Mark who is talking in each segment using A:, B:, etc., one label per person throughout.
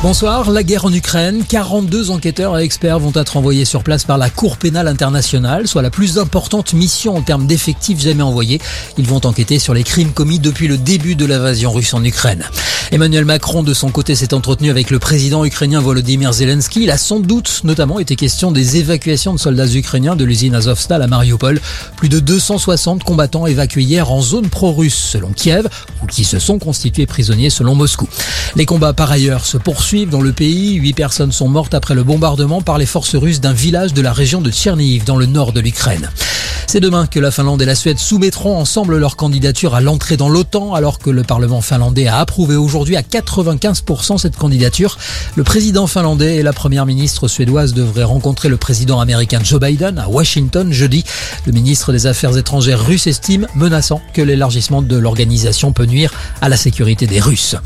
A: Bonsoir, la guerre en Ukraine. 42 enquêteurs et experts vont être envoyés sur place par la Cour pénale internationale, soit la plus importante mission en termes d'effectifs jamais envoyés. Ils vont enquêter sur les crimes commis depuis le début de l'invasion russe en Ukraine. Emmanuel Macron, de son côté, s'est entretenu avec le président ukrainien Volodymyr Zelensky. Il a sans doute notamment été question des évacuations de soldats ukrainiens de l'usine Azovstal à Mariupol. Plus de 260 combattants évacués hier en zone pro-russe, selon Kiev, qui se sont constitués prisonniers selon Moscou. Les combats, par ailleurs, se poursuivent dans le pays. Huit personnes sont mortes après le bombardement par les forces russes d'un village de la région de Tcherniv, dans le nord de l'Ukraine. C'est demain que la Finlande et la Suède soumettront ensemble leur candidature à l'entrée dans l'OTAN, alors que le Parlement finlandais a approuvé aujourd'hui à 95% cette candidature. Le président finlandais et la première ministre suédoise devraient rencontrer le président américain Joe Biden à Washington jeudi. Le ministre des Affaires étrangères russe estime menaçant que l'élargissement de l'organisation peut nuire à la sécurité des Russes.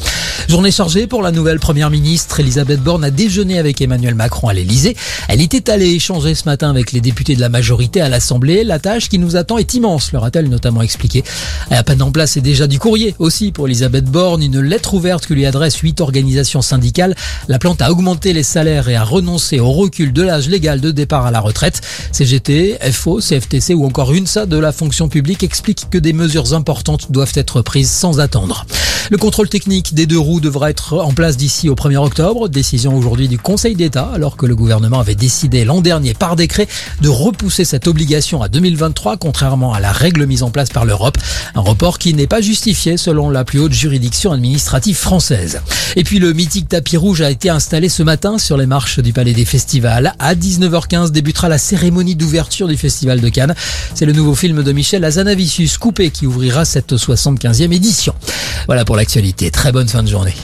A: Journée chargée pour la nouvelle première ministre. Elisabeth Borne a déjeuné avec Emmanuel Macron à l'Elysée. Elle était allée échanger ce matin avec les députés de la majorité à l'Assemblée. La qui nous attend est immense, leur a-t-elle notamment expliqué. À peine en place, c'est déjà du courrier aussi pour Elisabeth Borne. Une lettre ouverte que lui adresse huit organisations syndicales. La plante a augmenté les salaires et a renoncé au recul de l'âge légal de départ à la retraite. CGT, FO, CFTC ou encore UNSA de la fonction publique expliquent que des mesures importantes doivent être prises sans attendre. Le contrôle technique des deux roues devra être en place d'ici au 1er octobre. Décision aujourd'hui du Conseil d'État, alors que le gouvernement avait décidé l'an dernier par décret de repousser cette obligation à 2023, contrairement à la règle mise en place par l'Europe. Un report qui n'est pas justifié selon la plus haute juridiction administrative française. Et puis le mythique tapis rouge a été installé ce matin sur les marches du Palais des Festivals. À 19h15 débutera la cérémonie d'ouverture du Festival de Cannes. C'est le nouveau film de Michel Azanavicius, Coupé, qui ouvrira cette 75e édition. Voilà pour Très bonne fin de journée.